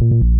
you